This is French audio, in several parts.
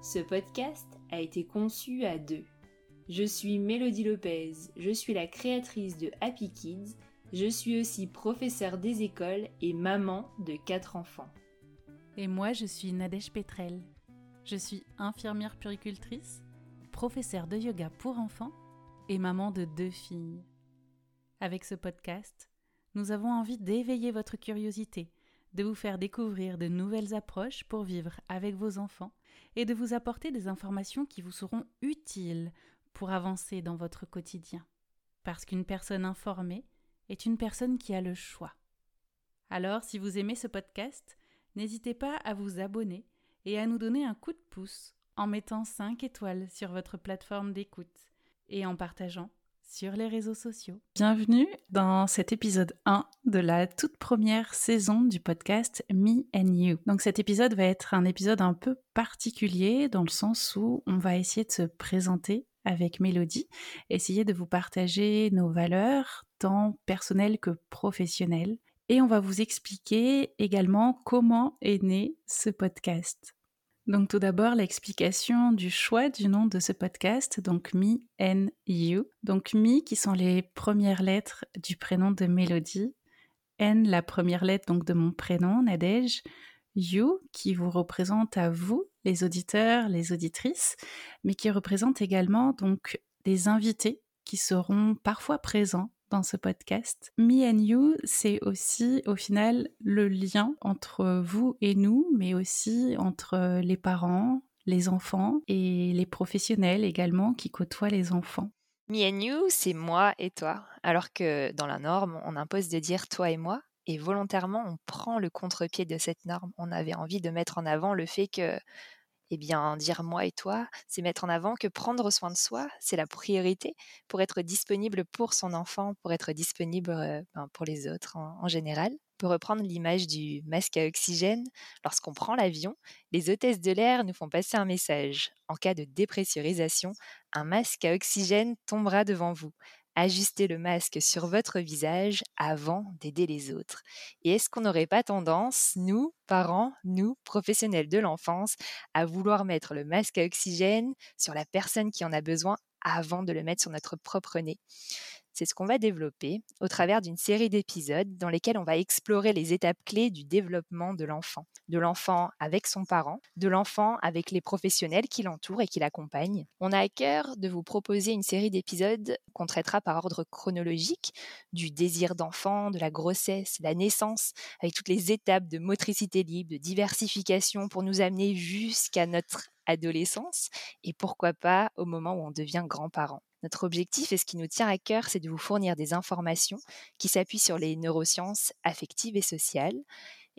Ce podcast a été conçu à deux. Je suis Mélodie Lopez, je suis la créatrice de Happy Kids, je suis aussi professeure des écoles et maman de quatre enfants. Et moi, je suis Nadège Petrel. Je suis infirmière puricultrice, professeure de yoga pour enfants et maman de deux filles. Avec ce podcast, nous avons envie d'éveiller votre curiosité, de vous faire découvrir de nouvelles approches pour vivre avec vos enfants et de vous apporter des informations qui vous seront utiles pour avancer dans votre quotidien. Parce qu'une personne informée est une personne qui a le choix. Alors, si vous aimez ce podcast, n'hésitez pas à vous abonner et à nous donner un coup de pouce en mettant 5 étoiles sur votre plateforme d'écoute et en partageant sur les réseaux sociaux. Bienvenue dans cet épisode 1 de la toute première saison du podcast Me and You. Donc cet épisode va être un épisode un peu particulier dans le sens où on va essayer de se présenter avec Mélodie, essayer de vous partager nos valeurs, tant personnelles que professionnelles. Et on va vous expliquer également comment est né ce podcast. Donc tout d'abord l'explication du choix du nom de ce podcast, donc Me and You. Donc Me qui sont les premières lettres du prénom de Mélodie, N la première lettre donc de mon prénom Nadège, You qui vous représente à vous les auditeurs, les auditrices, mais qui représente également donc des invités qui seront parfois présents dans ce podcast. Me and You, c'est aussi au final le lien entre vous et nous, mais aussi entre les parents, les enfants et les professionnels également qui côtoient les enfants. Me and You, c'est moi et toi, alors que dans la norme, on impose de dire toi et moi. Et volontairement, on prend le contre-pied de cette norme. On avait envie de mettre en avant le fait que eh bien, dire moi et toi, c'est mettre en avant que prendre soin de soi, c'est la priorité pour être disponible pour son enfant, pour être disponible ben, pour les autres en, général. On peut reprendre l'image du masque à oxygène. Lorsqu'on prend l'avion, les hôtesses de l'air nous font passer un message. En cas de dépressurisation, un masque à oxygène tombera devant vous ajustez le masque sur votre visage avant d'aider les autres. Et est-ce qu'on n'aurait pas tendance, nous, parents, nous, professionnels de l'enfance, à vouloir mettre le masque à oxygène sur la personne qui en a besoin avant de le mettre sur notre propre nez? C'est ce qu'on va développer au travers d'une série d'épisodes dans lesquels on va explorer les étapes clés du développement de l'enfant. De l'enfant avec son parent, de l'enfant avec les professionnels qui l'entourent et qui l'accompagnent. On a à cœur de vous proposer une série d'épisodes qu'on traitera par ordre chronologique, du désir d'enfant, de la grossesse, la naissance, avec toutes les étapes de motricité libre, de diversification pour nous amener jusqu'à notre adolescence et pourquoi pas au moment où on devient grand-parent. Notre objectif et ce qui nous tient à cœur, c'est de vous fournir des informations qui s'appuient sur les neurosciences affectives et sociales.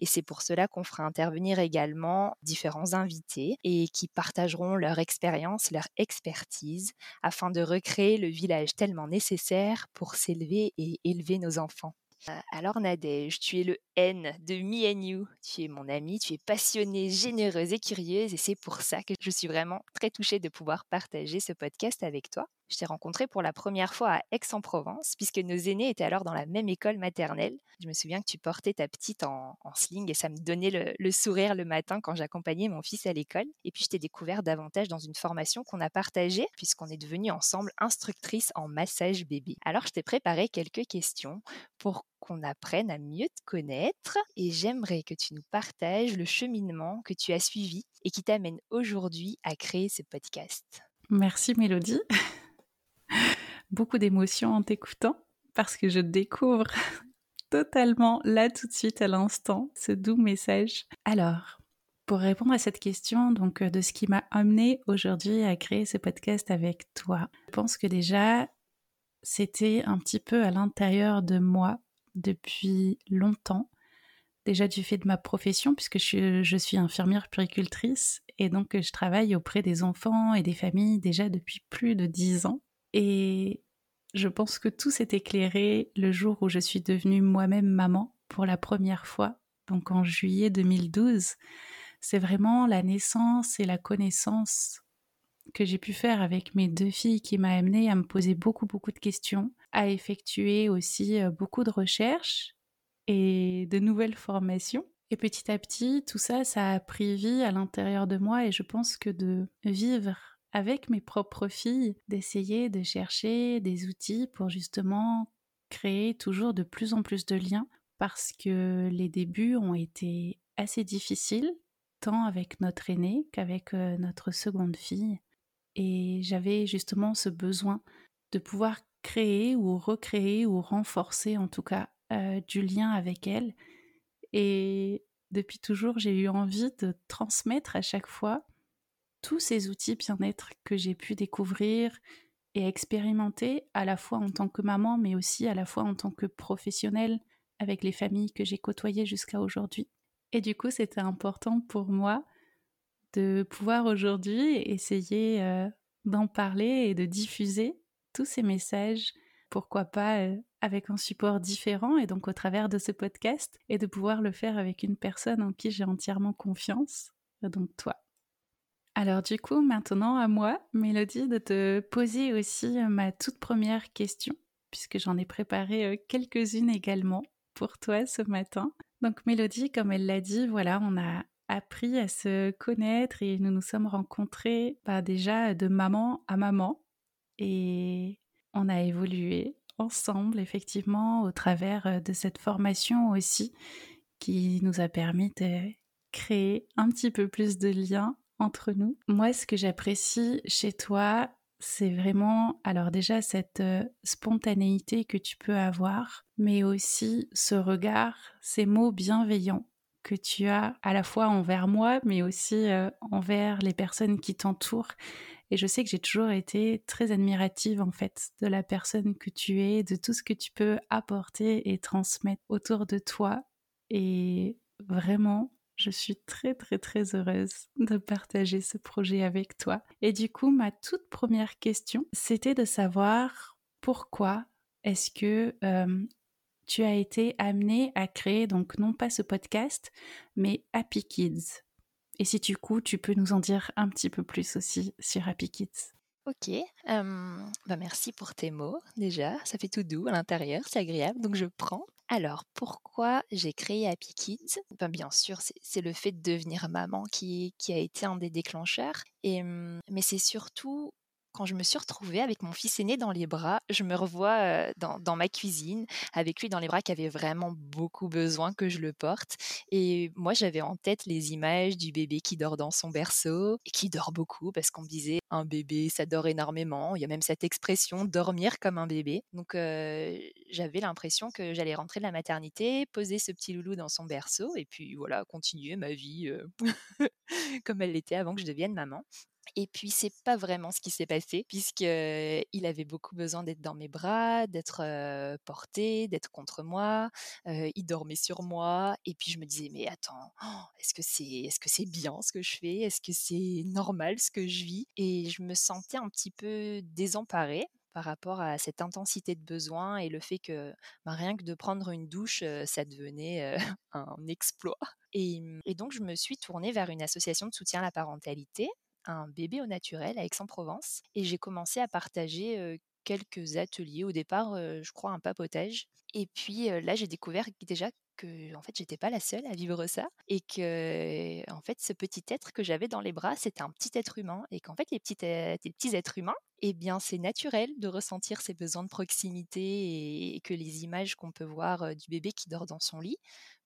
Et c'est pour cela qu'on fera intervenir également différents invités et qui partageront leur expérience, leur expertise, afin de recréer le village tellement nécessaire pour s'élever et élever nos enfants. Euh, alors Nadège, tu es le N de Me and You. Tu es mon amie, tu es passionnée, généreuse et curieuse et c'est pour ça que je suis vraiment très touchée de pouvoir partager ce podcast avec toi. Je t'ai rencontré pour la première fois à Aix-en-Provence, puisque nos aînés étaient alors dans la même école maternelle. Je me souviens que tu portais ta petite en, sling et ça me donnait le, sourire le matin quand j'accompagnais mon fils à l'école. Et puis je t'ai découvert davantage dans une formation qu'on a partagée, puisqu'on est devenus ensemble instructrices en massage bébé. Alors je t'ai préparé quelques questions pour qu'on apprenne à mieux te connaître et j'aimerais que tu nous partages le cheminement que tu as suivi et qui t'amène aujourd'hui à créer ce podcast. Merci Mélodie. beaucoup d'émotions en t'écoutant parce que je découvre totalement là tout de suite à l'instant ce doux message. Alors, pour répondre à cette question, donc euh, de ce qui m'a amené aujourd'hui à créer ce podcast avec toi, je pense que déjà c'était un petit peu à l'intérieur de moi depuis longtemps. Déjà du fait de ma profession, puisque je, suis infirmière puricultrice Et donc, je travaille auprès des enfants et des familles déjà depuis plus de dix ans. Et je pense que tout s'est éclairé le jour où je suis devenue moi-même maman pour la première fois, donc en juillet 2012. C'est vraiment la naissance et la connaissance que j'ai pu faire avec mes deux filles qui m'a amené à me poser beaucoup beaucoup de questions, à effectuer aussi euh, beaucoup de recherches et de nouvelles formations. Et petit à petit, tout ça, ça a pris vie à l'intérieur de moi et je pense que de vivre avec mes propres filles, d'essayer de chercher des outils pour justement créer toujours de plus en plus de liens parce que les débuts ont été assez difficiles, tant avec notre aînée qu'avec euh, notre seconde fille. Et j'avais justement ce besoin de pouvoir créer ou recréer ou renforcer en tout cas euh, du lien avec elle. Et depuis toujours, j'ai eu envie de transmettre à chaque fois tous ces outils bien-être que j'ai pu découvrir et expérimenter à la fois en tant que maman, mais aussi à la fois en tant que professionnelle avec les familles que j'ai côtoyées jusqu'à aujourd'hui. Et du coup, c'était important pour moi de pouvoir aujourd'hui essayer euh, d'en parler et de diffuser tous ces messages, pourquoi pas euh, avec un support différent et donc au travers de ce podcast, et de pouvoir le faire avec une personne en qui j'ai entièrement confiance, donc toi. Alors du coup, maintenant à moi, Mélodie, de te poser aussi euh, ma toute première question, puisque j'en ai préparé quelques-unes également pour toi ce matin. Donc Mélodie, comme elle l'a dit, voilà, on a appris à se connaître et nous nous sommes rencontrés bah, déjà de maman à maman et on a évolué ensemble effectivement au travers euh, de cette formation aussi qui nous a permis de créer un petit peu plus de liens entre nous. Moi, ce que j'apprécie chez toi, c'est vraiment, alors déjà, cette euh, spontanéité que tu peux avoir, mais aussi ce regard, ces mots bienveillants que tu as à la fois envers moi, mais aussi euh, envers les personnes qui t'entourent. Et je sais que j'ai toujours été très admirative en fait de la personne que tu es, de tout ce que tu peux apporter et transmettre autour de toi. Et vraiment, je suis très très très heureuse de partager ce projet avec toi. Et du coup, ma toute première question, c'était de savoir pourquoi est-ce que tu as été amené à créer donc non pas ce podcast, mais Happy Kids. Et si du coup, tu peux nous en dire un petit peu plus aussi sur Happy Kids. Ok, bah merci pour tes mots déjà, ça fait tout doux à l'intérieur, c'est agréable, donc je prends. Alors, pourquoi j'ai créé Happy Kids? Ben, Bien sûr, c'est le fait de devenir maman qui, a été un des déclencheurs, et, mais c'est surtout quand je me suis retrouvée avec mon fils aîné dans les bras, je me revois dans, ma cuisine, avec lui dans les bras qui avait vraiment beaucoup besoin que je le porte. Et moi, j'avais en tête les images du bébé qui dort dans son berceau et qui dort beaucoup parce qu'on me disait un bébé, ça dort énormément. Il y a même cette expression dormir comme un bébé. Donc, j'avais l'impression que j'allais rentrer de la maternité, poser ce petit loulou dans son berceau et puis voilà, continuer ma vie comme elle l'était avant que je devienne maman. Et puis c'est pas vraiment ce qui s'est passé puisqu'il avait beaucoup besoin d'être dans mes bras, d'être porté, d'être contre moi. il dormait sur moi et puis je me disais mais attends, est-ce que c'est est-ce que bien ce que je fais? Est-ce que c'est normal ce que je vis? Et je me sentais un petit peu désemparée par rapport à cette intensité de besoin et le fait que bah, rien que de prendre une douche, ça devenait un exploit. Et, donc, je me suis tournée vers une association de soutien à la parentalité un bébé au naturel à Aix-en-Provence et j'ai commencé à partager quelques ateliers. Au départ, je crois un papotage. Et puis là, j'ai découvert déjà que en fait, j'étais pas la seule à vivre ça et que en fait, ce petit être que j'avais dans les bras, c'était un petit être humain et qu'en fait, les petits, les petits êtres humains, eh bien, c'est naturel de ressentir ces besoins de proximité et, que les images qu'on peut voir du bébé qui dort dans son lit,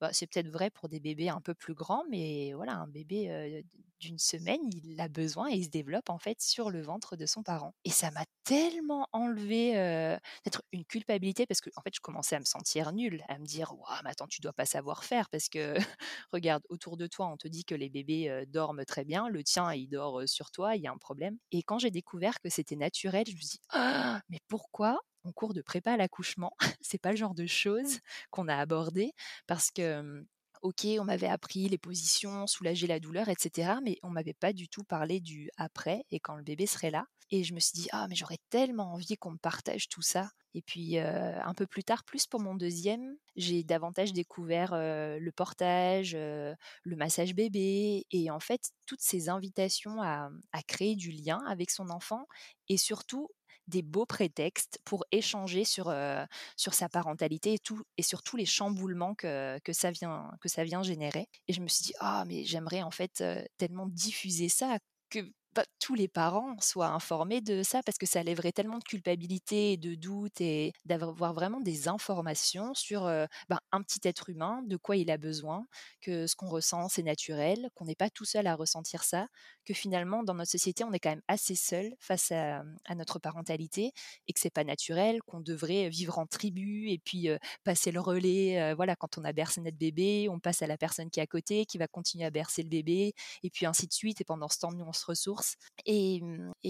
bah, c'est peut-être vrai pour des bébés un peu plus grands, mais voilà, un bébé d'une semaine, il a besoin et il se développe en fait sur le ventre de son parent. Et ça m'a tellement enlevé peut-être une culpabilité parce que en fait, je commençais à me sentir nulle, à me dire, waouh, mais attends, tu dois pas savoir faire parce que regarde autour de toi, on te dit que les bébés dorment très bien, le tien il dort sur toi, il y a un problème. Et quand j'ai découvert que c'était je me dit, «Ah, mais pourquoi en cours de prépa à l'accouchement, c'est pas le genre de choses qu'on a abordé parce que ok, on m'avait appris les positions, soulager la douleur, etc. Mais on m'avait pas du tout parlé du après et quand le bébé serait là. Et je me suis dit, ah, mais j'aurais tellement envie qu'on me partage tout ça. Et puis, un peu plus tard, plus pour mon deuxième, j'ai davantage découvert le portage, le massage bébé, et en fait, toutes ces invitations à, créer du lien avec son enfant, et surtout des beaux prétextes pour échanger sur, sur sa parentalité et, tout, et sur tous les chamboulements que, que, ça vient, que ça vient générer. Et je me suis dit, ah, mais j'aimerais en fait tellement diffuser ça que tous les parents soient informés de ça parce que ça lèverait tellement de culpabilité et de doute et d'avoir vraiment des informations sur ben, un petit être humain, de quoi il a besoin, que ce qu'on ressent c'est naturel, qu'on n'est pas tout seul à ressentir ça, que finalement dans notre société on est quand même assez seul face à, notre parentalité et que c'est pas naturel, qu'on devrait vivre en tribu et puis passer le relais. voilà, quand on a bercé notre bébé, on passe à la personne qui est à côté, qui va continuer à bercer le bébé et puis ainsi de suite. Et pendant ce temps, nous on se ressource Et,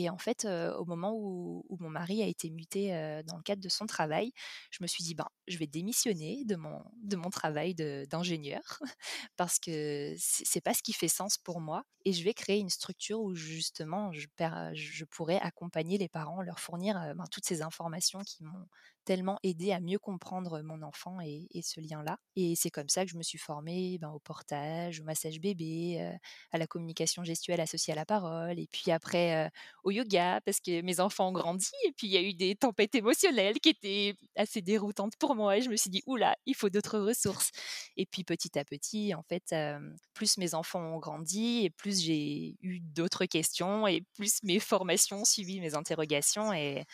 en fait, au moment où, mon mari a été muté dans le cadre de son travail, je me suis dit, ben, je vais démissionner de mon, de travail d'ingénieur parce que c'est pas ce qui fait sens pour moi. Et je vais créer une structure où justement, je, je pourrais accompagner les parents, leur fournir ben, toutes ces informations qui m'ont tellement aidé à mieux comprendre mon enfant et, ce lien-là. Et c'est comme ça que je me suis formée ben, au portage, au massage bébé, euh, à la communication gestuelle associée à la parole, et puis après euh, au yoga, parce que mes enfants ont grandi, et puis il y a eu des tempêtes émotionnelles qui étaient assez déroutantes pour moi, et je me suis dit, oula, il faut d'autres ressources. Et puis petit à petit, en fait, euh, plus mes enfants ont grandi, et plus j'ai eu d'autres questions, et plus mes formations suivi mes interrogations, et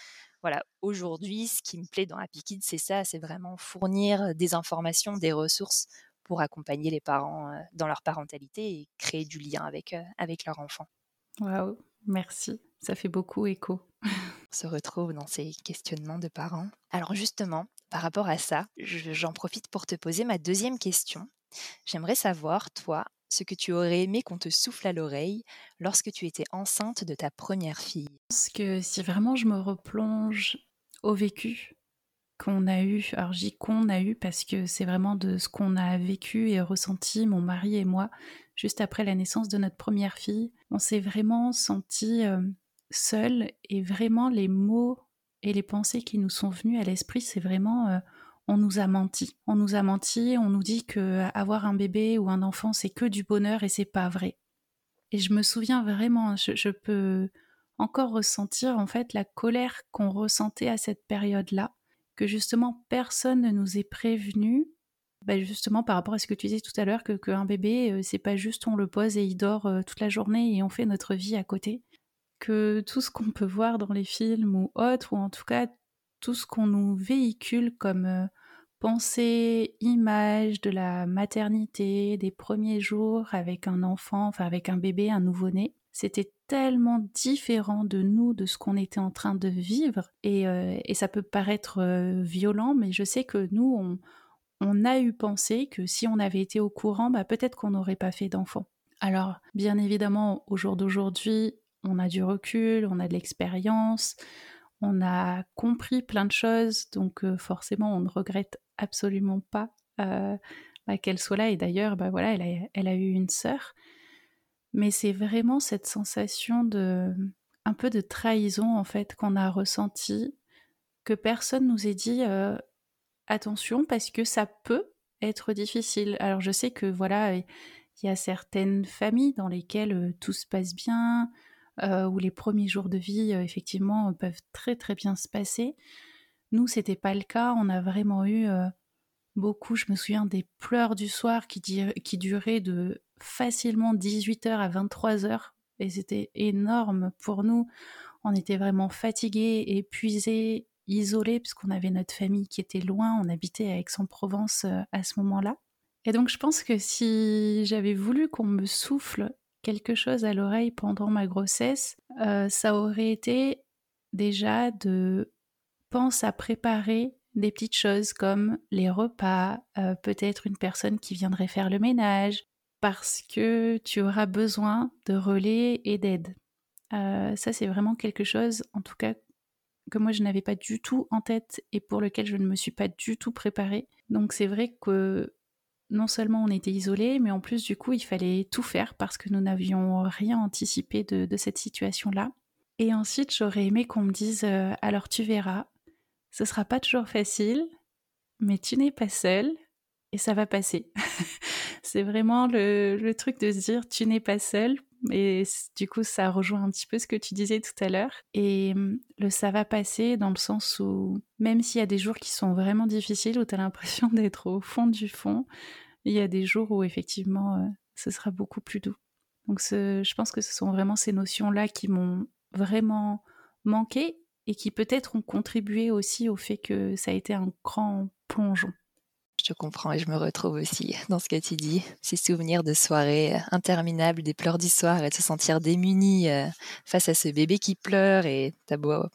voilà, aujourd'hui, ce qui me plaît dans Happy Kids, c'est ça, c'est vraiment fournir des informations, des ressources pour accompagner les parents dans leur parentalité et créer du lien avec, avec leur enfant. Waouh, merci, ça fait beaucoup écho. On se retrouve dans ces questionnements de parents. Alors justement, par rapport à ça, j'en profite pour te poser ma deuxième question. J'aimerais savoir, toi, ce que tu aurais aimé qu'on te souffle à l'oreille lorsque tu étais enceinte de ta première fille? Parce que si vraiment je me replonge au vécu qu'on a eu, alors j'y qu'on a eu parce que c'est vraiment de ce qu'on a vécu et ressenti, mon mari et moi, juste après la naissance de notre première fille, on s'est vraiment senti seuls et vraiment les mots et les pensées qui nous sont venus à l'esprit, c'est vraiment on nous a menti. On nous a menti, on nous dit que avoir un bébé ou un enfant c'est que du bonheur et c'est pas vrai. Et je me souviens vraiment, je, peux encore ressentir en fait la colère qu'on ressentait à cette période-là, que justement personne ne nous ait prévenu, bah, justement par rapport à ce que tu disais tout à l'heure, que qu'un bébé euh, c'est pas juste on le pose et il dort euh, toute la journée et on fait notre vie à côté, que tout ce qu'on peut voir dans les films ou autres, ou en tout cas tout ce qu'on nous véhicule comme euh, pensée, image de la maternité, des premiers jours avec un enfant, enfin avec un bébé, un nouveau-né, c'était tellement différent de nous, de ce qu'on était en train de vivre. Et, euh, ça peut paraître euh, violent, mais je sais que nous, on, on, a eu pensé que si on avait été au courant, bah, peut-être qu'on n'aurait pas fait d'enfant. Alors, bien évidemment, au jour d'aujourd'hui, on a du recul, on a de l'expérience, on a compris plein de choses, donc euh, forcément, on ne regrette absolument pas euh, bah, qu'elle soit là. Et d'ailleurs, bah, voilà, elle a, elle a eu une sœur. Mais c'est vraiment cette sensation de un peu de trahison en fait qu'on a ressenti, que personne nous ait dit euh, attention parce que ça peut être difficile. Alors je sais que voilà, il y a certaines familles dans lesquelles tout se passe bien, euh, où les premiers jours de vie, euh, effectivement, peuvent très très bien se passer. Nous, c'était pas le cas. On a vraiment eu euh, beaucoup, je me souviens, des pleurs du soir qui, duraient de facilement 18h à 23h. Et c'était énorme pour nous. On était vraiment fatigués, épuisés, isolés, puisqu'on avait notre famille qui était loin. On habitait à Aix-en-Provence à ce moment-là. Et donc, je pense que si j'avais voulu qu'on me souffle quelque chose à l'oreille pendant ma grossesse, euh, ça aurait été déjà de pense à préparer des petites choses comme les repas, euh, peut-être une personne qui viendrait faire le ménage, parce que tu auras besoin de relais et d'aide. Euh, ça, c'est vraiment quelque chose, en tout cas, que moi, je n'avais pas du tout en tête et pour lequel je ne me suis pas du tout préparée. Donc, c'est vrai que non seulement on était isolés, mais en plus du coup il fallait tout faire parce que nous n'avions rien anticipé de, cette situation-là. Et ensuite j'aurais aimé qu'on me dise euh, alors tu verras, ce sera pas toujours facile, mais tu n'es pas seul et ça va passer. c'est vraiment le, truc de se dire tu n'es pas seul. Et du coup, ça rejoint un petit peu ce que tu disais tout à l'heure. Et hum, le ça va passer dans le sens où, même s'il y a des jours qui sont vraiment difficiles, où tu as l'impression d'être au fond du fond, il y a des jours où effectivement, euh, ce sera beaucoup plus doux. Donc, je pense que ce sont vraiment ces notions-là qui m'ont vraiment manqué et qui peut-être ont contribué aussi au fait que ça a été un grand plongeon. Je comprends et je me retrouve aussi dans ce que tu dis. Ces souvenirs de soirées interminables, des pleurs du soir et de se sentir démunis euh, face à ce bébé qui pleure et t'as beau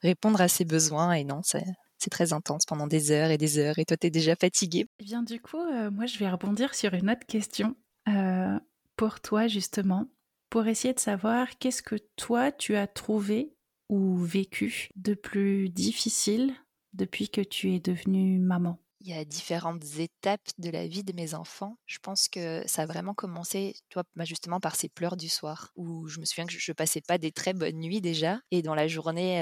répondre à ses besoins et non, c'est très intense pendant des heures et des heures et toi t'es déjà fatigué. Eh bien du coup, euh, moi je vais rebondir sur une autre question euh, pour toi justement, pour essayer de savoir qu'est-ce que toi tu as trouvé ou vécu de plus difficile depuis que tu es devenue maman? Il y a différentes étapes de la vie de mes enfants. Je pense que ça a vraiment commencé, toi, bah, justement par ces pleurs du soir, où je me souviens que je, passais pas des très bonnes nuits déjà, et dans la journée,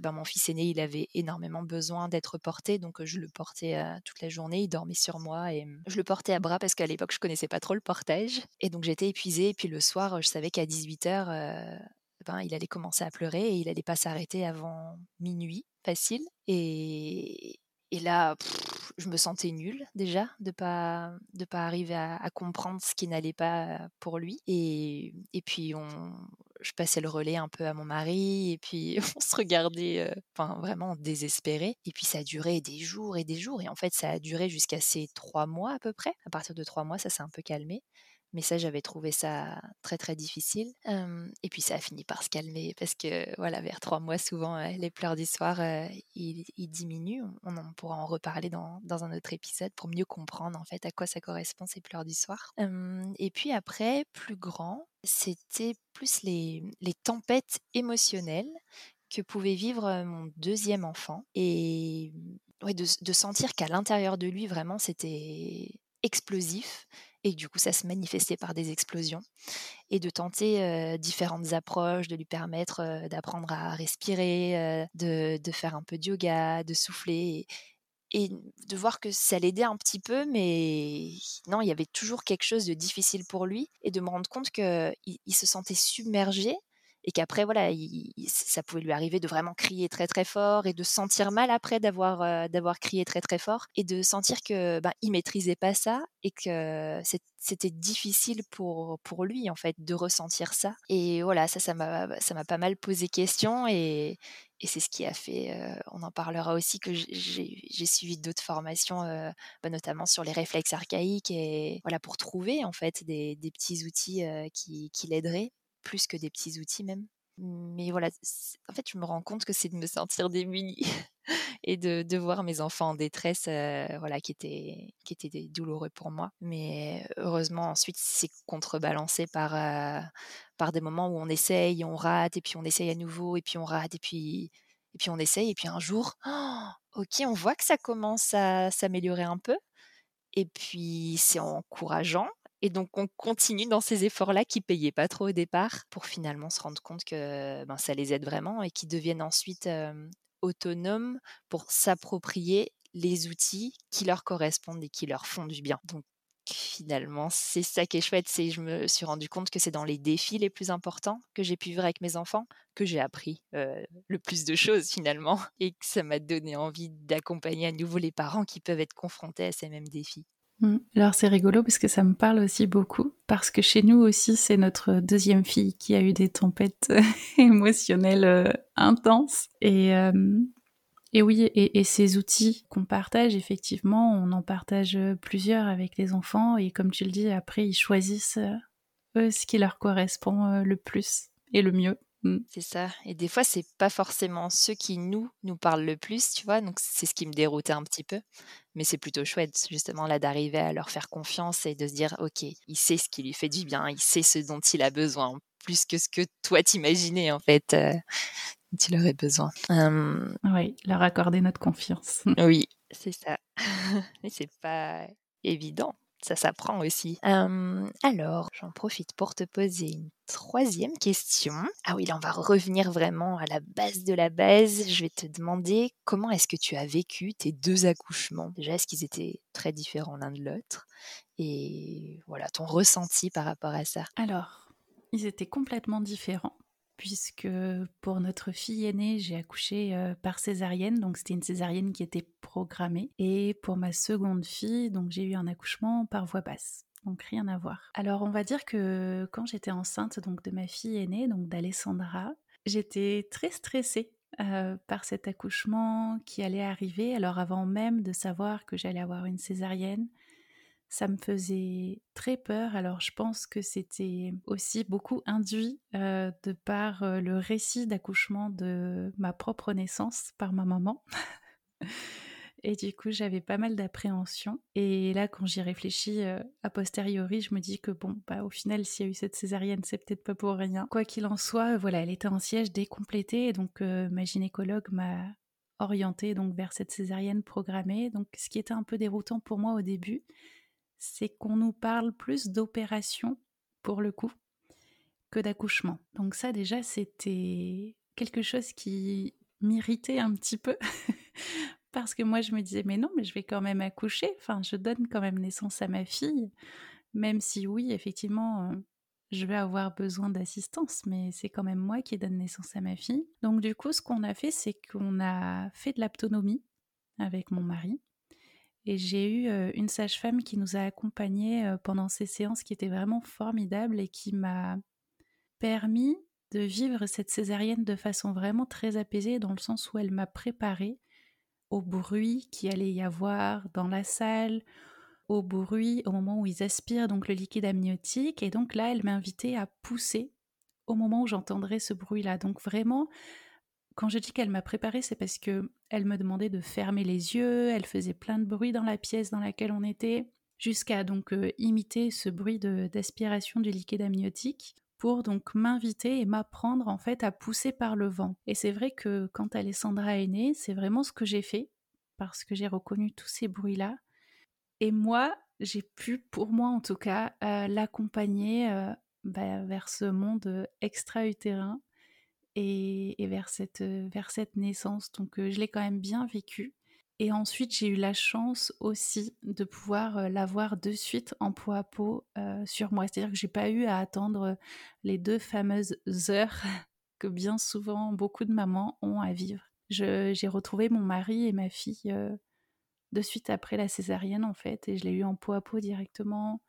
bah, mon fils aîné, il avait énormément besoin d'être porté, donc je le portais euh, toute la journée, il dormait sur moi, et je le portais à bras parce qu'à l'époque, je connaissais pas trop le portage, et donc j'étais épuisée, et puis le soir, je savais qu'à 18h, euh, il allait commencer à pleurer et il allait pas s'arrêter avant minuit facile. Et, et là, je me sentais nulle déjà de pas de pas arriver à, comprendre ce qui n'allait pas pour lui. Et, et puis on, je passais le relais un peu à mon mari et puis on se regardait, enfin vraiment désespéré. Et puis ça a duré des jours et des jours. Et en fait, ça a duré jusqu'à ces trois mois à peu près. À partir de trois mois, ça s'est un peu calmé. Mais ça, j'avais trouvé ça très très difficile. et puis ça a fini par se calmer parce que voilà, vers trois mois, souvent, les pleurs du soir, ils, diminuent. On pourra en reparler dans, dans, un autre épisode pour mieux comprendre en fait à quoi ça correspond ces pleurs du soir. et puis après, plus grand, c'était plus les, les tempêtes émotionnelles que pouvait vivre mon deuxième enfant et ouais, de sentir qu'à l'intérieur de lui vraiment c'était explosif et du coup ça se manifestait par des explosions et de tenter différentes approches, de lui permettre d'apprendre à respirer, de, faire un peu de yoga, de souffler et, de voir que ça l'aidait un petit peu, mais non, il y avait toujours quelque chose de difficile pour lui et de me rendre compte qu'il il se sentait submergé et qu'après voilà ça pouvait lui arriver de vraiment crier très très fort et de sentir mal après d'avoir euh, d'avoir crié très très fort et de sentir que ben il maîtrisait pas ça et que c'était difficile pour pour lui en fait de ressentir ça et voilà ça ça m'a ça m'a pas mal posé question et et c'est ce qui a fait, euh, on en parlera aussi, que j'ai suivi d'autres formations, euh, bah, notamment sur les réflexes archaïques, et voilà pour trouver en fait des, des petits outils qui, qui l'aideraient plus que des petits outils même. Mais voilà, en fait, je me rends compte que c'est de me sentir démunie et de, voir mes enfants en détresse, voilà, qui étaient, qui douloureux pour moi. Mais heureusement, ensuite, c'est contrebalancé par, par des moments où on essaye, on rate, et puis on essaye à nouveau, et puis on rate, et puis, et puis on essaye, et puis un jour, oh, ok, on voit que ça commence à s'améliorer un peu. Et puis c'est encourageant et donc, on continue dans ces efforts-là qui payaient pas trop au départ pour finalement se rendre compte que ben, ça les aide vraiment et qu'ils deviennent ensuite autonomes pour s'approprier les outils qui leur correspondent et qui leur font du bien. Donc, finalement, c'est ça qui est chouette. C'est je me suis rendu compte que c'est dans les défis les plus importants que j'ai pu vivre avec mes enfants que j'ai appris le plus de choses finalement et que ça m'a donné envie d'accompagner à nouveau les parents qui peuvent être confrontés à ces mêmes défis. Mm. Alors c'est rigolo parce que ça me parle aussi beaucoup, parce que chez nous aussi c'est notre deuxième fille qui a eu des tempêtes émotionnelles euh, intenses. Et, euh, et oui, et, ces outils qu'on partage, effectivement, on en partage plusieurs avec les enfants, et comme tu le dis, après ils choisissent euh, ce qui leur correspond le plus et le mieux. Mm. C'est ça. Et des fois, c'est pas forcément ceux qui nous nous parlent le plus, tu vois? Donc c'est ce qui me déroutait un petit peu. Mais c'est plutôt chouette, justement, là, d'arriver à leur faire confiance et de se dire, ok, il sait ce qui lui fait du bien, il sait ce dont il a besoin, plus que ce que toi t'imaginais, en fait, euh, il aurait besoin. Oui, leur accorder notre confiance. oui, c'est ça. Mais c'est pas évident ça s'apprend aussi. alors, j'en profite pour te poser une troisième question. Ah oui, là, on va revenir vraiment à la base de la base. Je vais te demander comment est-ce que tu as vécu tes deux accouchements? Déjà, est-ce qu'ils étaient très différents l'un de l'autre? Et voilà, ton ressenti par rapport à ça. Alors, ils étaient complètement différents puisque pour notre fille aînée, j'ai accouché euh, par césarienne, donc c'était une césarienne qui était programmée. Et pour ma seconde fille, donc j'ai eu un accouchement par voie basse. Donc rien à voir. Alors on va dire que quand j'étais enceinte donc de ma fille aînée, donc d'Alessandra, j'étais très stressée euh, par cet accouchement qui allait arriver. Alors avant même de savoir que j'allais avoir une césarienne, ça me faisait très peur. Alors je pense que c'était aussi beaucoup induit de par le récit d'accouchement de ma propre naissance par ma maman. Et du coup, j'avais pas mal d'appréhension. Et là, quand j'y réfléchis a posteriori, je me dis que bon, bah, au final, s'il y a eu cette césarienne, c'est peut-être pas pour rien. Quoi qu'il en soit, voilà, elle était en siège décomplétée. Donc, ma gynécologue m'a orientée donc vers cette césarienne programmée. Donc, ce qui était un peu déroutant pour moi au début, c'est qu'on nous parle plus d'opération, pour le coup, que d'accouchement. Donc ça déjà, c'était quelque chose qui m'irritait un petit peu. Parce que moi, je me disais, mais non, mais je vais quand même accoucher. Enfin, je donne quand même naissance à ma fille. Même si oui, effectivement, euh, je vais avoir besoin d'assistance, mais c'est quand même moi qui donne naissance à ma fille. Donc du coup, ce qu'on a fait, c'est qu'on a fait de l'aptonomie avec mon mari. Et j'ai eu une sage-femme qui nous a accompagnés pendant ces séances qui étaient vraiment formidables et qui m'a permis de vivre cette césarienne de façon vraiment très apaisée dans le sens où elle m'a préparée au bruit qui allait y avoir dans la salle, au bruit au moment où ils aspirent donc le liquide amniotique et donc là elle m'a invité à pousser au moment où j'entendrais ce bruit-là. Donc vraiment quand je dis qu'elle m'a préparée, c'est parce que elle me demandait de fermer les yeux, elle faisait plein de bruit dans la pièce dans laquelle on était, jusqu'à donc euh, imiter ce bruit d'aspiration du liquide amniotique pour donc m'inviter et m'apprendre en fait à pousser par le vent. Et c'est vrai que quand Alessandra est née, c'est vraiment ce que j'ai fait parce que j'ai reconnu tous ces bruits-là. Et moi, j'ai pu, pour moi en tout cas, euh, l'accompagner euh, bah, vers ce monde extra-utérin et, vers, cette, euh, vers cette naissance. Donc euh, je l'ai quand même bien vécu. Et ensuite, j'ai eu la chance aussi de pouvoir euh, l'avoir de suite en peau à peau sur moi. C'est-à-dire que j'ai pas eu à attendre les deux fameuses heures que bien souvent beaucoup de mamans ont à vivre. J'ai retrouvé mon mari et ma fille de suite après la césarienne en fait, et je l'ai eu en peau à peau directement.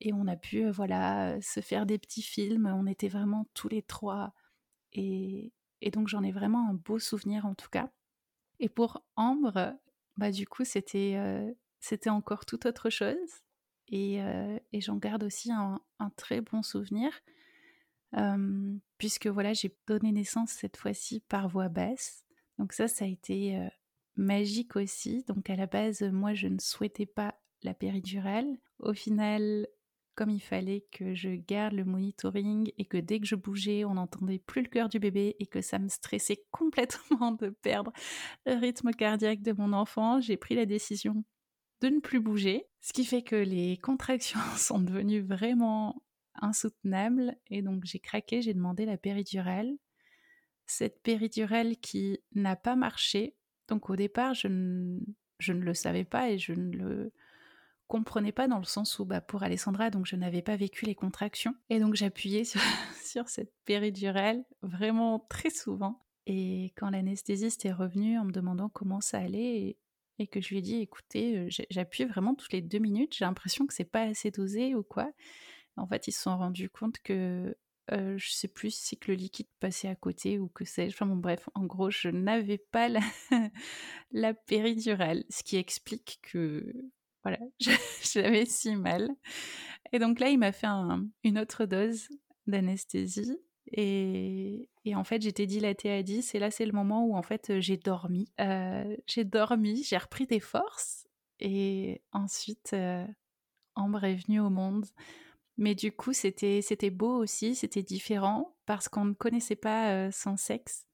Et on a pu voilà se faire des petits films. On était vraiment tous les trois et, donc j'en ai vraiment un beau souvenir en tout cas. Et pour Ambre, bah du coup c'était euh, encore tout autre chose. Et, euh, j'en garde aussi un, très bon souvenir. puisque voilà, j'ai donné naissance cette fois-ci par voix basse. Donc ça, ça a été euh, magique aussi. Donc à la base, moi, je ne souhaitais pas la péridurale. Au final, comme il fallait que je garde le monitoring et que dès que je bougeais, on n'entendait plus le cœur du bébé et que ça me stressait complètement de perdre le rythme cardiaque de mon enfant, j'ai pris la décision de ne plus bouger, ce qui fait que les contractions sont devenues vraiment insoutenables et donc j'ai craqué, j'ai demandé la péridurale. Cette péridurale qui n'a pas marché, donc au départ je ne, je ne le savais pas et je ne le comprenais pas dans le sens où bah, pour Alessandra, donc je n'avais pas vécu les contractions. Et donc j'appuyais sur, cette péridurale vraiment très souvent. Et quand l'anesthésiste est revenu en me demandant comment ça allait et, que je lui ai dit écoutez, euh, j'appuie vraiment toutes les deux minutes, j'ai l'impression que c'est pas assez dosé ou quoi. En fait, ils se sont rendus compte que euh, je sais plus si que le liquide passait à côté ou que c'est. Enfin bon, bref, en gros, je n'avais pas la péridurale, ce qui explique que voilà, j'avais si mal. Et donc là, il m'a fait une autre dose d'anesthésie. Et, en fait, j'étais dilatée à 10. Et là, c'est le moment où en fait, j'ai dormi. Euh, j'ai dormi, j'ai repris des forces. Et ensuite, euh, Ambre est venue au monde. Mais du coup, c'était beau aussi, c'était différent parce qu'on ne connaissait pas euh, son sexe.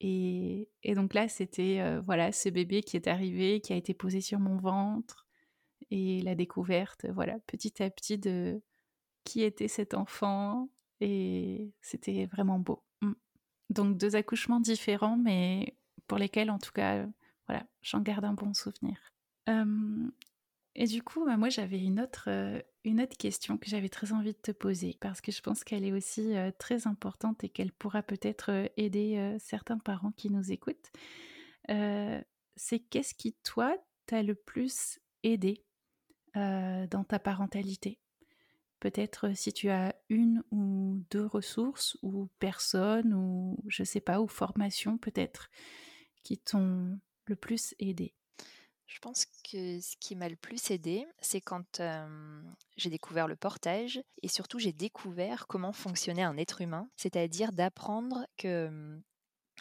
Et, et donc là, c'était voilà ce bébé qui est arrivé, qui a été posé sur mon ventre et la découverte, voilà, petit à petit de qui était cet enfant et c'était vraiment beau. Mm. Donc deux accouchements différents, mais pour lesquels en tout cas, voilà, j'en garde un bon souvenir. et du coup, bah, moi j'avais une autre, une autre question que j'avais très envie de te poser parce que je pense qu'elle est aussi très importante et qu'elle pourra peut-être aider certains parents qui nous écoutent. c'est qu'est-ce qui, toi, t'a le plus aidé? Dans ta parentalité Peut-être si tu as une ou deux ressources ou personnes ou je sais pas, ou formations peut-être qui t'ont le plus aidé. Je pense que ce qui m'a le plus aidé, c'est quand j'ai découvert le portage et surtout j'ai découvert comment fonctionnait un être humain, c'est-à-dire d'apprendre que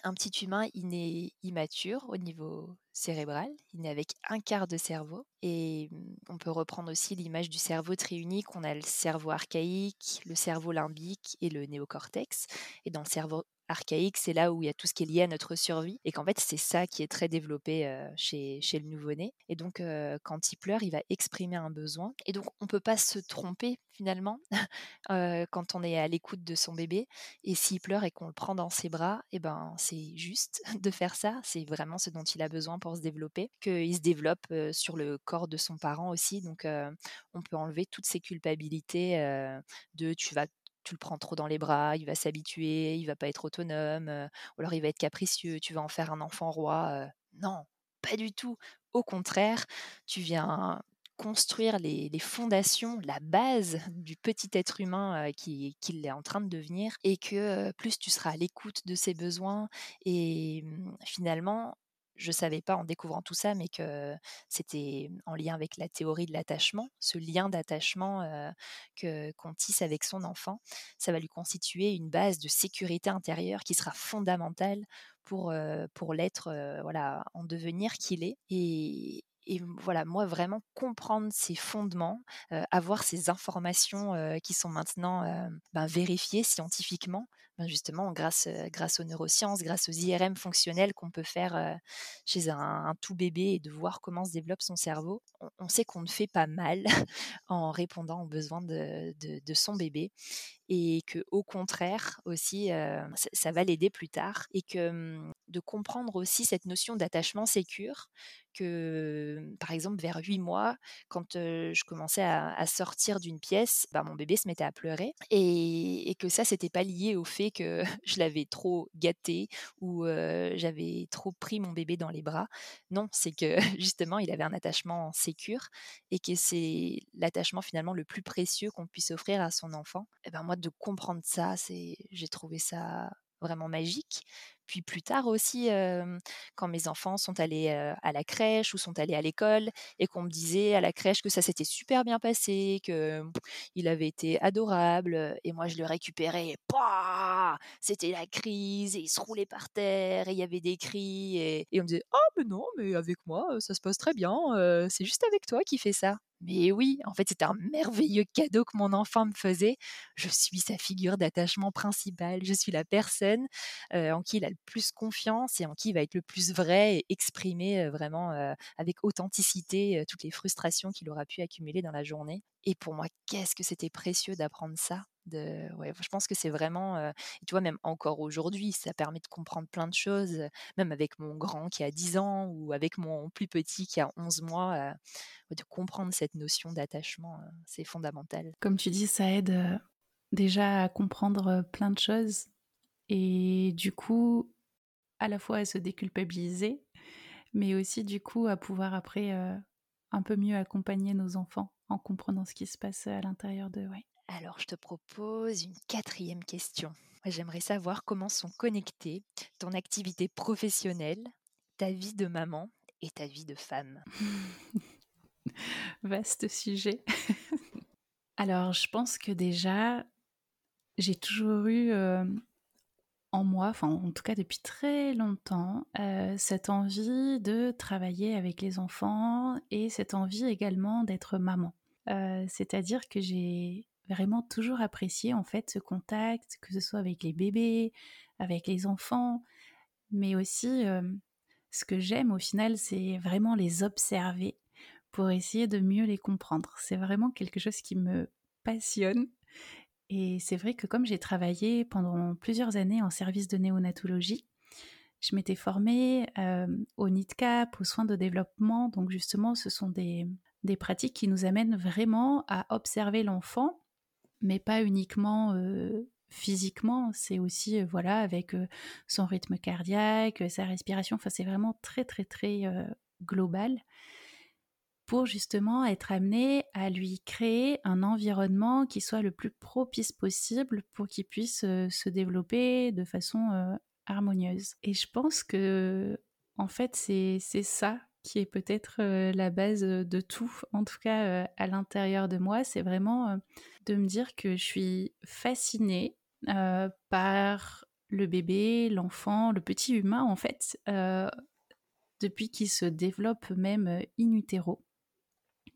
un petit humain, il est immature au niveau cérébral, il est avec un quart de cerveau. Et mmh, on peut reprendre aussi l'image du cerveau triunique. On a le cerveau archaïque, le cerveau limbique et le néocortex. Et dans le cerveau archaïque, c'est là où il y a tout ce qui est lié à notre survie, et qu'en fait, c'est ça qui est très développé chez, chez le nouveau-né. Et donc, quand il pleure, il va exprimer un besoin. Et donc, on ne peut pas se tromper, finalement, quand on est à l'écoute de son bébé. Et s'il pleure et qu'on le prend dans ses bras, et eh ben, c'est juste de faire ça. C'est vraiment ce dont il a besoin pour se développer, qu'il se développe sur le corps de son parent aussi. Donc, on peut enlever toutes ces culpabilités de tu vas tu le prends trop dans les bras, il va s'habituer, il va pas être autonome, ou alors il va être capricieux, tu vas en faire un enfant roi. non, pas du tout. Au contraire, tu viens construire les, fondations, la base du petit être humain qu'il qui est en train de devenir, et que plus tu seras à l'écoute de ses besoins, et mmh, finalement, je savais pas en découvrant tout ça, mais que c'était en lien avec la théorie de l'attachement, ce lien d'attachement que qu'on tisse avec son enfant, ça va lui constituer une base de sécurité intérieure qui sera fondamentale pour pour l'être voilà en devenir qu'il est. Et voilà, moi, vraiment comprendre ces fondements, avoir ces informations qui sont maintenant ben, vérifiées scientifiquement, justement grâce, aux neurosciences, grâce aux IRM fonctionnels qu'on peut faire chez un, tout bébé et de voir comment se développe son cerveau, on, sait qu'on ne fait pas mal en répondant aux besoins de, son bébé et que au contraire aussi ça, va l'aider plus tard et que mmh, de comprendre aussi cette notion d'attachement sécure que, par exemple, vers huit mois, quand je commençais à, sortir d'une pièce, bah, mon bébé se mettait à pleurer et, que ça, c'était pas lié au fait que je l'avais trop gâté ou j'avais trop pris mon bébé dans les bras. Non, c'est que justement, il avait un attachement sécure et que c'est l'attachement finalement le plus précieux qu'on puisse offrir à son enfant. Et ben moi, de comprendre ça, c'est, j'ai trouvé ça vraiment magique puis plus tard aussi, quand mes enfants sont allés à la crèche ou sont allés à l'école et qu'on me disait à la crèche que ça s'était super bien passé, qu'il avait été adorable, et moi je le récupérais, c'était la crise, et il se roulait par terre, et il y avait des cris, et, on me disait Ah, mais non, mais avec moi, ça se passe très bien, c'est juste avec toi qui fais ça. Mais oui, en fait, c'était un merveilleux cadeau que mon enfant me faisait. Je suis sa figure d'attachement principale. Je suis la personne en qui il a le plus confiance et en qui il va être le plus vrai et exprimer vraiment avec authenticité toutes les frustrations qu'il aura pu accumuler dans la journée. Et pour moi, qu'est-ce que c'était précieux d'apprendre ça ouais, je pense que c'est vraiment, tu vois, même encore aujourd'hui, ça permet de comprendre plein de choses, même avec mon grand qui a 10 ans ou avec mon plus petit qui a 11 mois, de comprendre cette notion d'attachement, c'est fondamental. Comme tu dis, ça aide déjà à comprendre plein de choses et du coup, à la fois à se déculpabiliser, mais aussi du coup à pouvoir après un peu mieux accompagner nos enfants en comprenant ce qui se passe à l'intérieur d'eux. Alors, je te propose une quatrième question. J'aimerais savoir comment sont connectées ton activité professionnelle, ta vie de maman et ta vie de femme. Vaste sujet. Alors, je pense que déjà, j'ai toujours eu en moi, enfin en tout cas depuis très longtemps, cette envie de travailler avec les enfants et cette envie également d'être maman. C'est-à-dire que j'ai vraiment toujours apprécié en fait ce contact, que ce soit avec les bébés, avec les enfants, mais aussi ce que j'aime au final, c'est vraiment les observer pour essayer de mieux les comprendre. C'est vraiment quelque chose qui me passionne. Et c'est vrai que comme j'ai travaillé pendant plusieurs années en service de néonatologie, je m'étais formée au NIDCAP, aux soins de développement. Donc justement, ce sont des, des pratiques qui nous amènent vraiment à observer l'enfant, mais pas uniquement euh, physiquement, c'est aussi euh, voilà avec son rythme cardiaque, sa respiration. Enfin, c'est vraiment très très très global pour justement être amené à lui créer un environnement qui soit le plus propice possible pour qu'il puisse se développer de façon harmonieuse. Et je pense que, en fait, c'est ça qui est peut-être euh, la base de tout, en tout cas euh, à l'intérieur de moi, c'est vraiment euh, de me dire que je suis fascinée par le bébé, l'enfant, le petit humain, en fait, depuis qu'il se développe même in utero.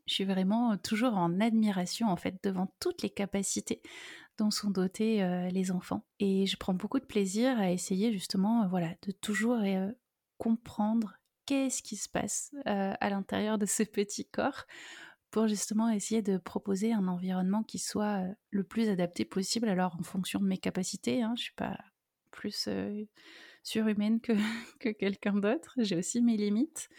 Je suis vraiment toujours en admiration, en fait, devant toutes les capacités dont sont dotés euh, les enfants. Et je prends beaucoup de plaisir à essayer justement, euh, voilà, de toujours euh, comprendre qu'est-ce qui se passe à l'intérieur de ce petit corps pour justement essayer de proposer un environnement qui soit le plus adapté possible. Alors en fonction de mes capacités, hein, je suis pas plus surhumaine que, que quelqu'un d'autre. J'ai aussi mes limites.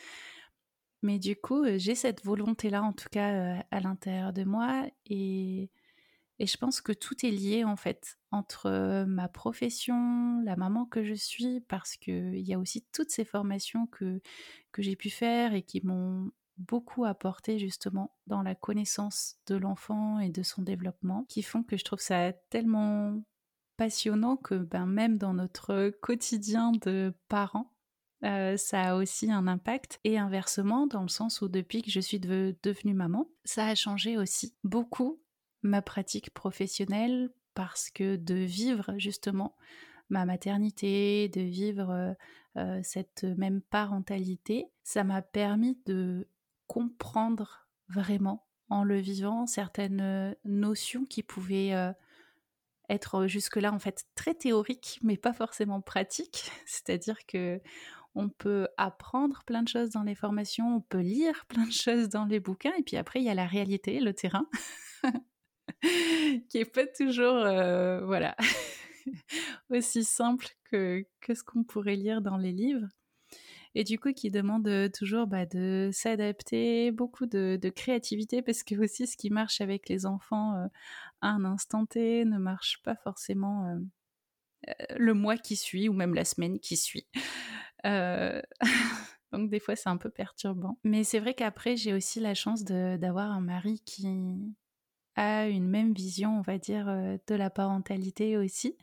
Mais du coup, j'ai cette volonté-là, en tout cas, à l'intérieur de moi. Et et je pense que tout est lié en fait entre ma profession, la maman que je suis, parce qu'il y a aussi toutes ces formations que, que j'ai pu faire et qui m'ont beaucoup apporté justement dans la connaissance de l'enfant et de son développement, qui font que je trouve ça tellement passionnant que ben, même dans notre quotidien de parents, ça a aussi un impact. Et inversement, dans le sens où depuis que je suis devenue maman, ça a changé aussi beaucoup ma pratique professionnelle parce que de vivre justement ma maternité, de vivre euh, euh, cette même parentalité, ça m'a permis de comprendre vraiment en le vivant certaines euh, notions qui pouvaient être jusque-là en fait très théoriques mais pas forcément pratiques. C'est-à-dire que on peut apprendre plein de choses dans les formations, on peut lire plein de choses dans les bouquins et puis après il y a la réalité, le terrain. qui est pas toujours, euh, voilà, aussi simple que, que ce qu'on pourrait lire dans les livres. Et du coup, qui demande toujours bah, de s'adapter, beaucoup de, créativité, parce que aussi ce qui marche avec les enfants euh, à un instant T ne marche pas forcément euh, le mois qui suit ou même la semaine qui suit. Donc des fois c'est un peu perturbant. Mais c'est vrai qu'après j'ai aussi la chance d'avoir un mari qui, a une même vision, on va dire, euh, de la parentalité aussi,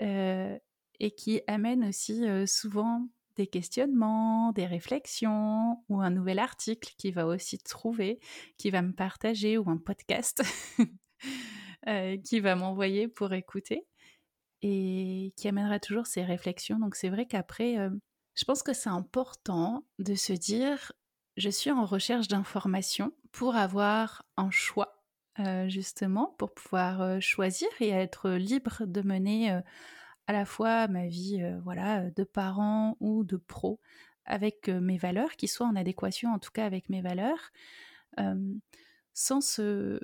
euh, et qui amène aussi euh, souvent des questionnements, des réflexions, ou un nouvel article qui va aussi trouver, qui va me partager, ou un podcast qui va m'envoyer pour écouter, et qui amènera toujours ces réflexions. Donc c'est vrai qu'après, je pense que c'est important de se dire, je suis en recherche d'informations pour avoir un choix euh, justement, pour pouvoir euh, choisir et être libre de mener euh, à la fois ma vie voilà, de parent ou de pro avec mes valeurs, qui soient en adéquation en tout cas avec mes valeurs, sans se,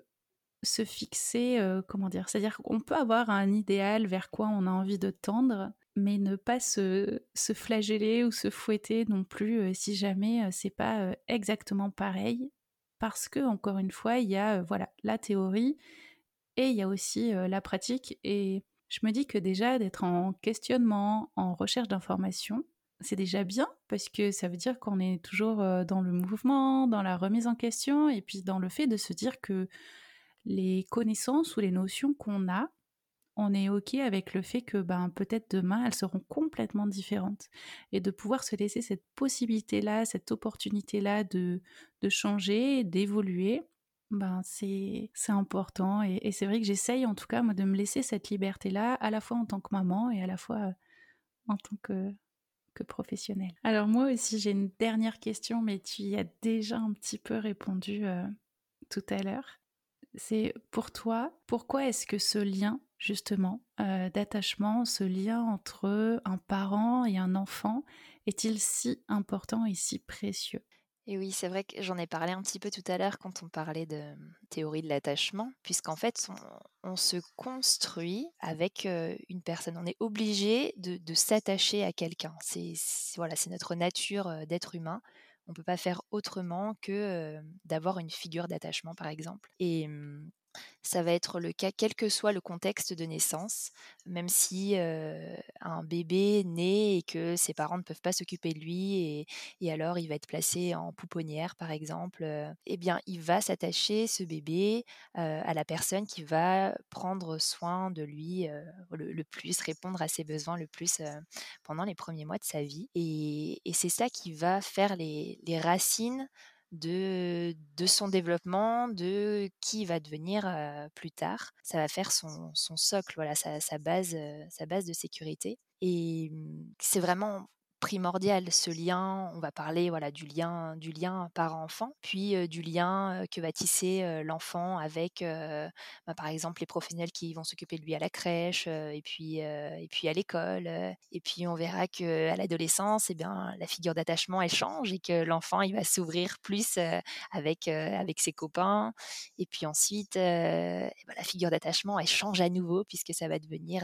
se fixer, comment dire, c'est-à-dire qu'on peut avoir un idéal vers quoi on a envie de tendre, mais ne pas se, se flageller ou se fouetter non plus si jamais c'est pas exactement pareil parce que encore une fois, il y a voilà la théorie et il y a aussi la pratique. Et je me dis que déjà d'être en questionnement, en recherche d'informations, c'est déjà bien parce que ça veut dire qu'on est toujours dans le mouvement, dans la remise en question et puis dans le fait de se dire que les connaissances ou les notions qu'on a, on est OK avec le fait que ben, peut-être demain, elles seront complètement différentes. Et de pouvoir se laisser cette possibilité-là, cette opportunité-là de, de changer, d'évoluer, ben, c'est important. Et, c'est vrai que j'essaye en tout cas moi, de me laisser cette liberté-là, à la fois en tant que maman et à la fois euh, en tant que, que professionnelle. Alors moi aussi, j'ai une dernière question, mais tu y as déjà un petit peu répondu euh, tout à l'heure. C'est pour toi, pourquoi est-ce que ce lien justement euh, d'attachement, ce lien entre un parent et un enfant est-il si important et si précieux? Et oui, c'est vrai que j'en ai parlé un petit peu tout à l'heure quand on parlait de mmh, théorie de l'attachement, puisqu'en fait, on, se construit avec une personne. On est obligé de, de s'attacher à quelqu'un. C'est voilà, c'est notre nature d'être humain. On ne peut pas faire autrement que d'avoir une figure d'attachement, par exemple. Et mmh, ça va être le cas quel que soit le contexte de naissance, même si un bébé naît et que ses parents ne peuvent pas s'occuper de lui et, alors il va être placé en pouponnière par exemple, eh bien il va s'attacher ce bébé à la personne qui va prendre soin de lui le, plus, répondre à ses besoins le plus pendant les premiers mois de sa vie. Et, c'est ça qui va faire les racines de, son développement, de qui il va devenir plus tard. Ça va faire son, socle, voilà, sa, sa base, sa base de sécurité. Et mmh, c'est vraiment primordial ce lien. On va parler voilà du lien du lien parent-enfant, puis du lien que va tisser l'enfant avec bah, par exemple les professionnels qui vont s'occuper de lui à la crèche et puis et puis à l'école. et puis on verra que à l'adolescence, eh bien la figure d'attachement elle change et que l'enfant il va s'ouvrir plus avec avec ses copains. Et puis ensuite, ben, la figure d'attachement elle change à nouveau puisque ça va devenir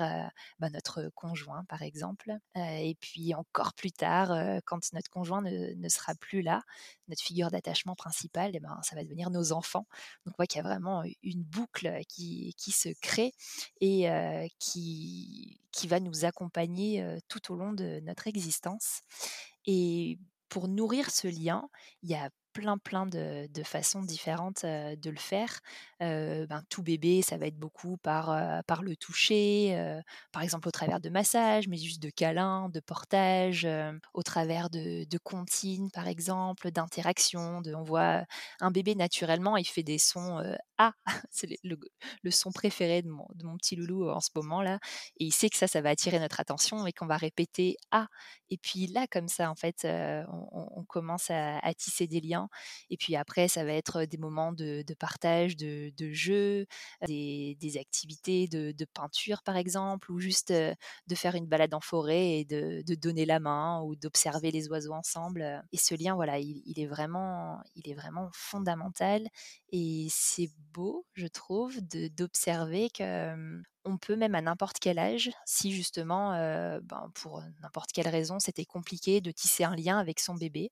bah, notre conjoint par exemple. et puis encore plus tard, quand notre conjoint ne, sera plus là, notre figure d'attachement principale, eh ben, ça va devenir nos enfants. Donc on voit qu'il y a vraiment une boucle qui, se crée et qui va nous accompagner tout au long de notre existence. Et pour nourrir ce lien, il y a plein plein de, façons différentes de le faire. Ben, tout bébé, ça va être beaucoup par, par le toucher, par exemple au travers de massages, mais juste de câlins, de portages, au travers de, de comptines par exemple, d'interactions. On voit un bébé naturellement, il fait des sons A, c'est le, son préféré de mon, de mon, petit loulou en ce moment là, et il sait que ça, ça va attirer notre attention et qu'on va répéter A. Et puis là, comme ça, en fait, on, commence à tisser des liens et puis après, ça va être des moments de, partage, de, de jeu, des, activités de, peinture par exemple, ou juste de faire une balade en forêt et de, donner la main ou d'observer les oiseaux ensemble. Et ce lien, voilà, il, est vraiment, il est vraiment fondamental. Et c'est beau, je trouve, d'observer que on peut même à n'importe quel âge, si justement, ben, pour n'importe quelle raison, c'était compliqué de tisser un lien avec son bébé,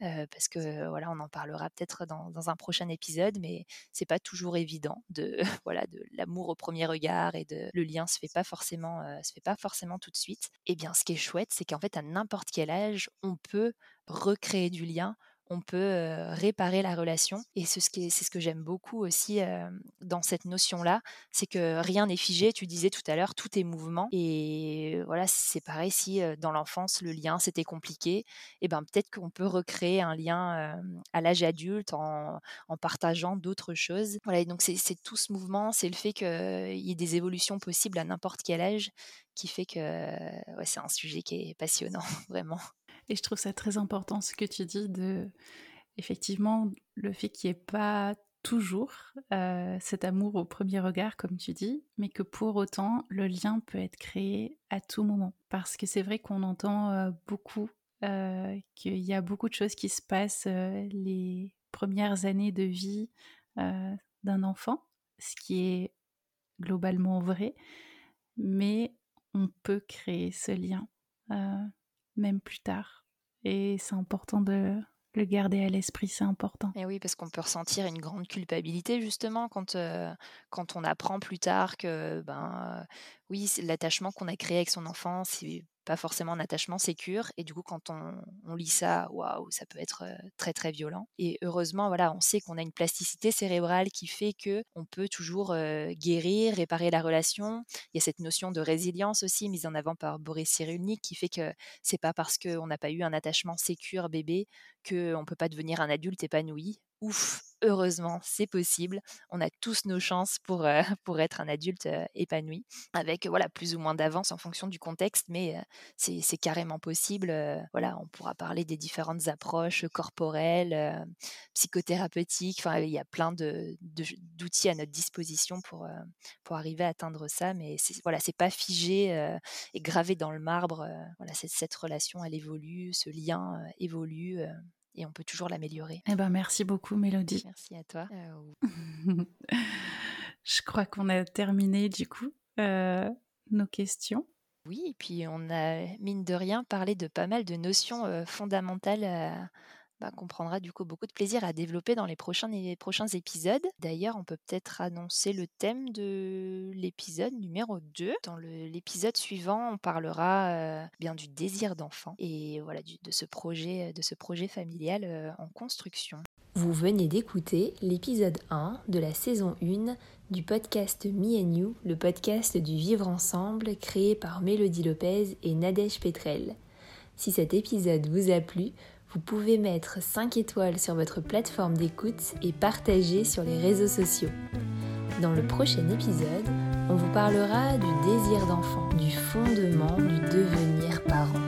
parce que voilà, on en parlera peut-être dans, un prochain épisode, mais c'est pas toujours évident de voilà de l'amour au premier regard et de le lien se fait pas forcément se fait pas forcément tout de suite. Et eh bien, ce qui est chouette, c'est qu'en fait, à n'importe quel âge, on peut recréer du lien on peut réparer la relation. Et c'est ce, que j'aime beaucoup aussi dans cette notion-là, c'est que rien n'est figé. Tu disais tout à l'heure, tout est mouvement. Et voilà, c'est pareil si dans l'enfance le lien c'était compliqué, et eh ben peut-être qu'on peut recréer un lien à l'âge adulte en, partageant d'autres choses. Voilà, et donc c'est, tout ce mouvement, c'est le fait qu'il y ait des évolutions possibles à n'importe quel âge qui fait que c'est un sujet qui est passionnant, vraiment. Et je trouve ça très important ce que tu dis de, effectivement, le fait qu'il n'y ait pas toujours euh, cet amour au premier regard, comme tu dis, mais que pour autant, le lien peut être créé à tout moment. Parce que c'est vrai qu'on entend euh, beaucoup euh, qu'il y a beaucoup de choses qui se passent les premières années de vie d'un enfant, ce qui est globalement vrai, mais on peut créer ce lien même plus tard. Et c'est important de le garder à l'esprit, c'est important. Et oui, parce qu'on peut ressentir une grande culpabilité justement quand, euh, quand on apprend plus tard que ben, oui, l'attachement qu'on a créé avec son enfant, c'est pas forcément un attachement sécure. Et du coup, quand on, lit ça, waouh, ça peut être très très violent. Et heureusement, voilà, on sait qu'on a une plasticité cérébrale qui fait que on peut toujours guérir, réparer la relation. Il y a cette notion de résilience aussi mise en avant par Boris Cyrulnik qui fait que c'est pas parce qu'on n'a pas eu un attachement sécure bébé qu'on peut pas devenir un adulte épanoui ouf, heureusement, c'est possible. On a tous nos chances pour, euh, pour être un adulte euh, épanoui, avec voilà plus ou moins d'avance en fonction du contexte, mais euh, c'est carrément possible. voilà, on pourra parler des différentes approches corporelles, psychothérapeutiques. Enfin, il y a plein d'outils à notre disposition pour, pour arriver à atteindre ça, mais voilà, c'est pas figé et gravé dans le marbre. voilà, cette relation, elle évolue, ce lien évolue et on peut toujours l'améliorer. Eh ben, merci beaucoup, Mélodie. Merci à toi. Je crois qu'on a terminé du coup nos questions. Oui, et puis on a, mine de rien, parlé de pas mal de notions fondamentales bah, qu'on prendra du coup beaucoup de plaisir à développer dans les prochains, épisodes. D'ailleurs, on peut peut-être annoncer le thème de l'épisode numéro 2. Dans l'épisode suivant, on parlera bien du désir d'enfant et voilà de, ce projet, familial en construction. Vous venez d'écouter l'épisode 1 de la saison 1 du podcast Me and You, le podcast du vivre ensemble créé par Mélodie Lopez et Nadège Petrel. Si cet épisode vous a plu, vous pouvez mettre 5 étoiles sur votre plateforme d'écoute et partager sur les réseaux sociaux. Dans le prochain épisode, on vous parlera du désir d'enfant, du fondement du devenir parent.